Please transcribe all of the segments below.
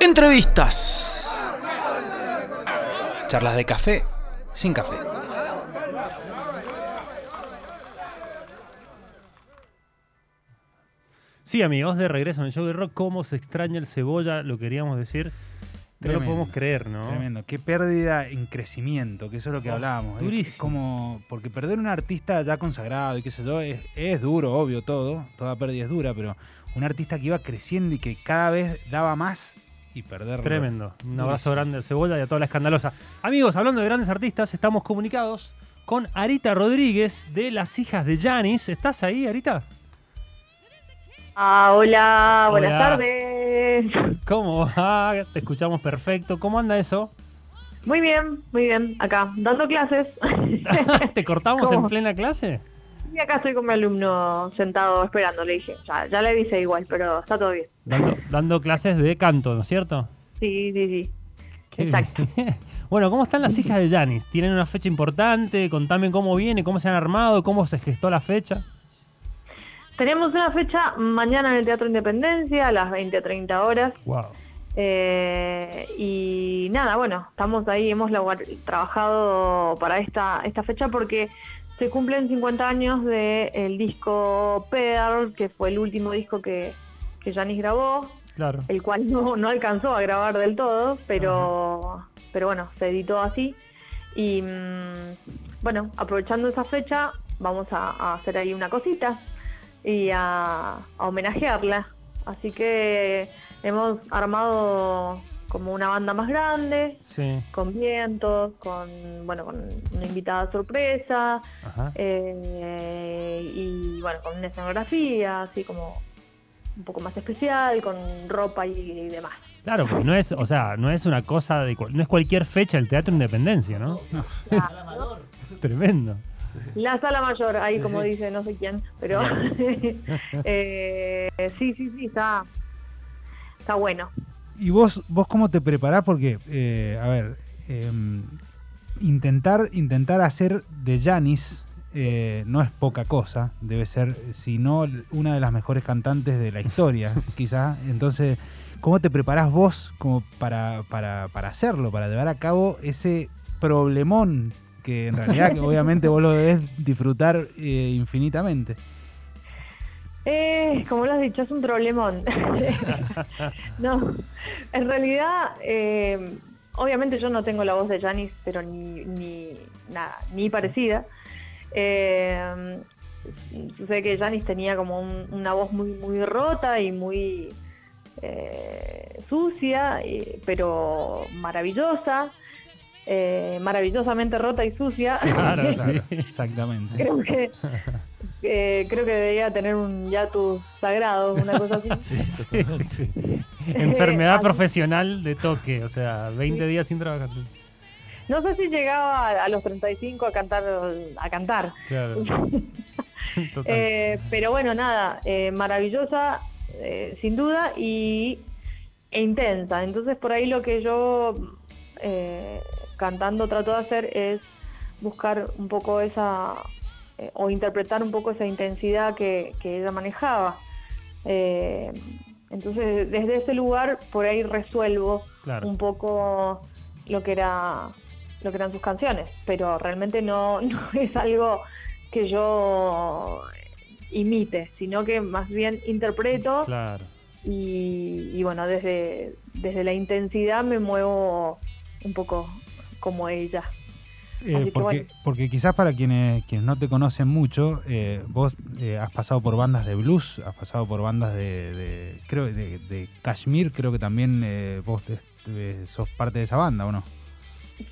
Entrevistas. Charlas de café sin café. Sí, amigos, de regreso en el show de rock, cómo se extraña el cebolla, lo queríamos decir. No lo podemos creer, ¿no? Tremendo. Qué pérdida en crecimiento, que eso es lo que Oh, hablábamos. Es durísimo. como, porque perder un artista ya consagrado y qué sé yo, es, es duro, obvio, todo. Toda pérdida es dura, pero un artista que iba creciendo y que cada vez daba más y perderlo. Tremendo. Un abrazo grande al Cebolla y a toda la escandalosa. Amigos, hablando de grandes artistas, estamos comunicados con Arita Rodríguez de Las Hijas de Janis. ¿Estás ahí, Arita? Ah, hola, buenas Hola. tardes. ¿Cómo va? Te escuchamos perfecto. ¿Cómo anda eso? Muy bien, muy bien. Acá, dando clases. ¿Te cortamos ¿Cómo? en plena clase? Y acá estoy con mi alumno sentado esperando, le dije. Ya, ya le avisé igual, pero está todo bien. Dando, dando clases de canto, ¿no es cierto? Sí, sí, sí. Qué Exacto. bien. Bueno, ¿cómo están las hijas de Janis? ¿Tienen una fecha importante? Contame cómo viene, cómo se han armado, cómo se gestó la fecha. Tenemos una fecha mañana en el Teatro Independencia a las 20 a 30 horas. Wow. Eh, y nada, bueno, estamos ahí, hemos trabajado para esta, esta fecha porque se cumplen 50 años del disco Pearl, que fue el último disco que, que Janis grabó, Claro. el cual no, no alcanzó a grabar del todo, pero, pero bueno, se editó así. Y mm, bueno, aprovechando esa fecha, vamos a, a hacer ahí una cosita y a, a homenajearla. Así que hemos armado como una banda más grande, Sí. con vientos, con bueno, con una invitada sorpresa, eh, y bueno, con una escenografía así como un poco más especial, con ropa y, y demás. Claro, porque no es, o sea, no es una cosa de no es cualquier fecha el Teatro Independencia, ¿no? Tremendo. La sala mayor, ahí Sí, como sí. dice no sé quién, pero eh, sí, sí, sí, está, está bueno. ¿Y vos, vos cómo te preparás? Porque, eh, a ver, em, intentar, intentar hacer de Janis eh, no es poca cosa. Debe ser, si no, una de las mejores cantantes de la historia, quizás. Entonces, ¿cómo te preparás vos como para, para, para hacerlo, para llevar a cabo ese problemón que en realidad, que obviamente, vos lo debes disfrutar eh, infinitamente? Eh, como lo has dicho, es un problemón. no, en realidad, eh, obviamente yo no tengo la voz de Janis, pero ni, ni nada, ni parecida. Eh, sé que Janis tenía como un- una voz muy, muy rota y muy eh, sucia, pero maravillosa. Eh, maravillosamente rota y sucia. Claro. Exactamente. creo que eh, creo que debería tener un hiatus sagrado, una cosa así. Sí, sí, sí. Enfermedad Así- profesional de toque, o sea, 20 días sin trabajar. No sé si llegaba a, a los 35 a cantar a cantar. Claro. Eh, pero bueno, nada, eh, maravillosa, eh, sin duda, y e intensa. Entonces por ahí lo que yo eh, cantando trato de hacer es buscar un poco esa, eh, o interpretar un poco esa intensidad que, que ella manejaba. Eh, entonces desde ese lugar por ahí resuelvo Claro. un poco lo que era lo que eran sus canciones, pero realmente no, no es algo que yo imite, sino que más bien interpreto Claro. y, y bueno, desde, desde la intensidad me muevo un poco como ella. Eh, porque, bueno. porque quizás para quienes, quienes no te conocen mucho, eh, vos eh, has pasado por bandas de blues, has pasado por bandas de, de- creo de, de Kashmir, creo que también vos te- te- sos parte de esa banda, ¿o no?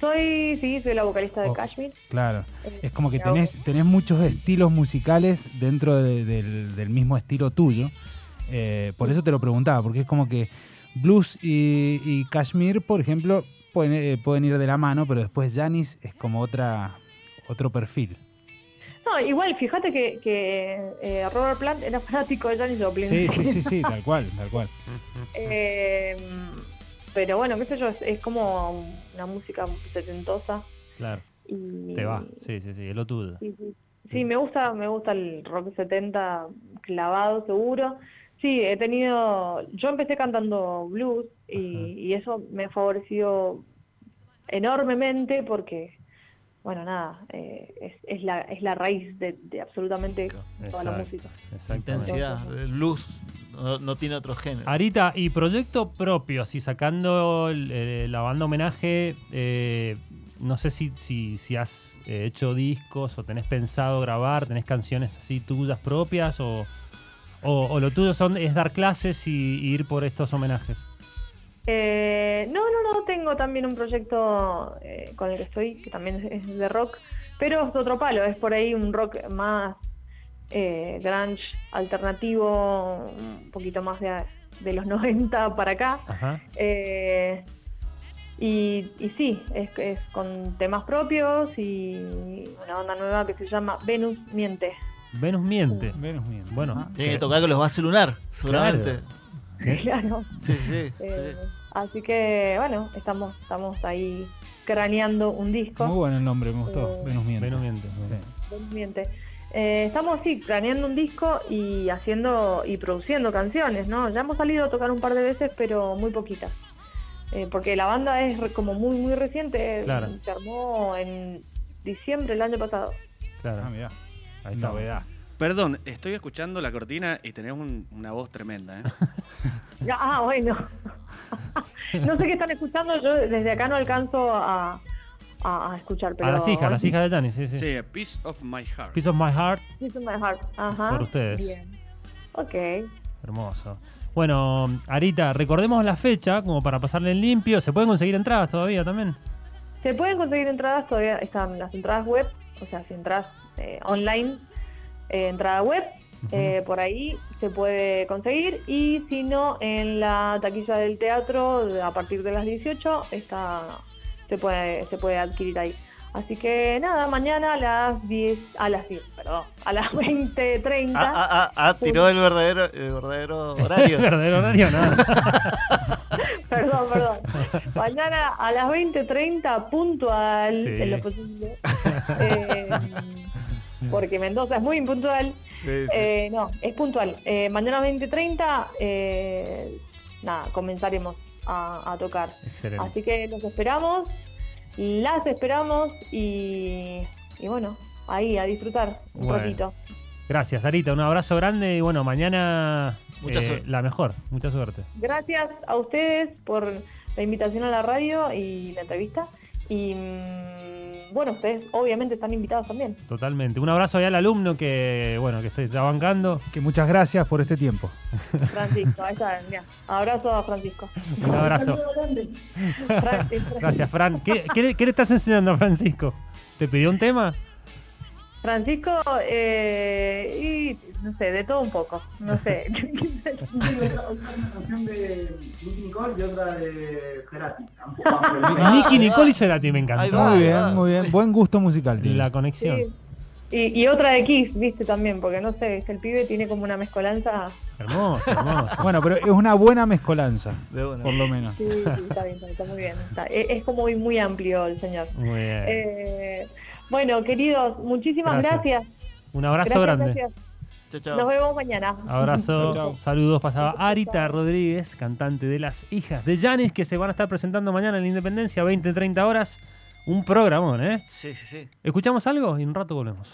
Soy, sí, soy la vocalista de Oh. Kashmir. Claro, es como que tenés, tenés muchos estilos musicales dentro de- del, del mismo estilo tuyo. Por eso te lo preguntaba, porque es como que blues y, y Kashmir, por ejemplo, pueden, eh, pueden ir de la mano, pero después Janis es como otra otro perfil. No, igual, fíjate que, que eh, Robert Plant era fanático de Janis Joplin. Sí, sí, sí, sí, tal cual, tal cual. Eh, pero bueno, qué sé yo, es, es como una música setentosa. Claro. Y, Te va. Sí, sí, sí, es lo tuyo. Sí, sí. Sí, me gusta, me gusta el rock 70 clavado seguro. Sí, he tenido, yo empecé cantando blues y, y eso me ha favorecido enormemente porque, bueno, nada, eh, es, es, la, es la raíz de, de absolutamente toda la música. Intensidad. El blues no, no tiene otro género. Arita, y proyecto propio, así sacando el- eh, la banda homenaje, eh, no sé si, si, si has eh, hecho discos o tenés pensado grabar, tenés canciones así tuyas propias o, o, o lo tuyo son, es dar clases y, y ir por estos homenajes. Eh, no, no, no, tengo también un proyecto eh, con el que estoy, que también es- de rock, pero es de otro palo, es por ahí un rock más eh, grunge, alternativo, un poquito más de, de los 90 para acá. Ajá. Eh, y, y sí, es, es con temas propios y una banda nueva que se llama Venus Miente. Venus miente. Venus bien. Bueno. Ajá. Tiene que tocar con los bases lunar, seguramente. ¿Eh? Claro. Sí, sí. Eh, sí. Así que bueno, estamos, estamos ahí craneando un disco. Muy bueno el nombre, me gustó. Eh, Venus miente. Venus miente. Sí. Venus Miente. Eh, estamos sí, craneando un disco y haciendo y produciendo canciones, ¿no? Ya hemos salido a tocar un par de veces, pero muy poquitas. Eh, porque la banda es re- como muy, muy reciente. Claro. Se armó en diciembre del año pasado. Claro. Ah, mirá. Ahí está. Novedad. Perdón, estoy escuchando la cortina y tenés un- una voz tremenda, ¿eh? Ah, bueno. no sé qué están escuchando, yo desde acá no alcanzo a, a, a escuchar. Pero A las hijas, las hijas de Janis, sí, sí. Sí, a Piece of My Heart. Piece of My Heart, Piece of my heart. Ajá. Por ustedes. Bien. Ok. hermoso. Bueno, Arita, recordemos la fecha como para pasarle en limpio. ¿Se pueden conseguir entradas todavía también? Se pueden conseguir entradas, todavía están las entradas web, o sea, si entras eh, online, eh, entrada web, eh, por ahí se puede conseguir y si no, en la taquilla del teatro a partir de las 18 está, se, puede, se puede adquirir ahí. Así que nada, mañana a las 10, a las 10, perdón, a las 20.30. Ah, ah, ah, ah, tiró el verdadero, el verdadero horario. ¿Verdadero horario? No. Perdón. Mañana a las 20.30 puntual, Sí. en lo posible. Eh, porque Mendoza es muy impuntual. Sí, sí. Eh, no, es puntual. Eh, mañana a 20.30, eh, nada, comenzaremos a, a tocar. Excelente. Así que los esperamos, las esperamos y, y bueno, ahí a disfrutar un Bueno. ratito. Gracias, Arita. Un abrazo grande y bueno, mañana Mucha eh, la mejor. Mucha suerte. Gracias a ustedes por la invitación a la radio y la entrevista. Y mm, bueno, ustedes obviamente están invitados también. Totalmente. Un abrazo ahí al alumno que, bueno, que está bancando. Que muchas gracias por este tiempo. Francisco, ahí está, mirá. Abrazo a Francisco. Un abrazo. Gracias, Fran. ¿Qué, qué, qué le estás enseñando a Francisco? ¿Te pidió un tema? Francisco, eh, y no sé, de todo un poco. No sé. una canción de Nicky Nicole y otra de Cerati. Nicky, Nicole y Cerati me encantó. Va. Muy bien, muy bien. Buen gusto musical. tiene. La conexión. Sí. Y, y otra de Kiss, viste también, porque no sé, este, el pibe tiene como una mezcolanza. Hermoso, hermoso. Bueno, pero es una buena mezcolanza, De una. por lo menos. Sí, sí, está bien, está, está muy bien. está- es, es como muy, muy amplio el señor. Muy bien. Eh, bueno, queridos, muchísimas Gracias. gracias. Un abrazo Gracias, grande. gracias. Chao, chao. Nos vemos mañana. Abrazo, Chau, chau. saludos. Pasaba Arita Rodríguez, cantante de Las Hijas de Janis, que se van a estar presentando mañana en la Independencia, 20-30 horas. Un programón, ¿eh? Sí, sí, sí. ¿Escuchamos algo? Y en un rato volvemos.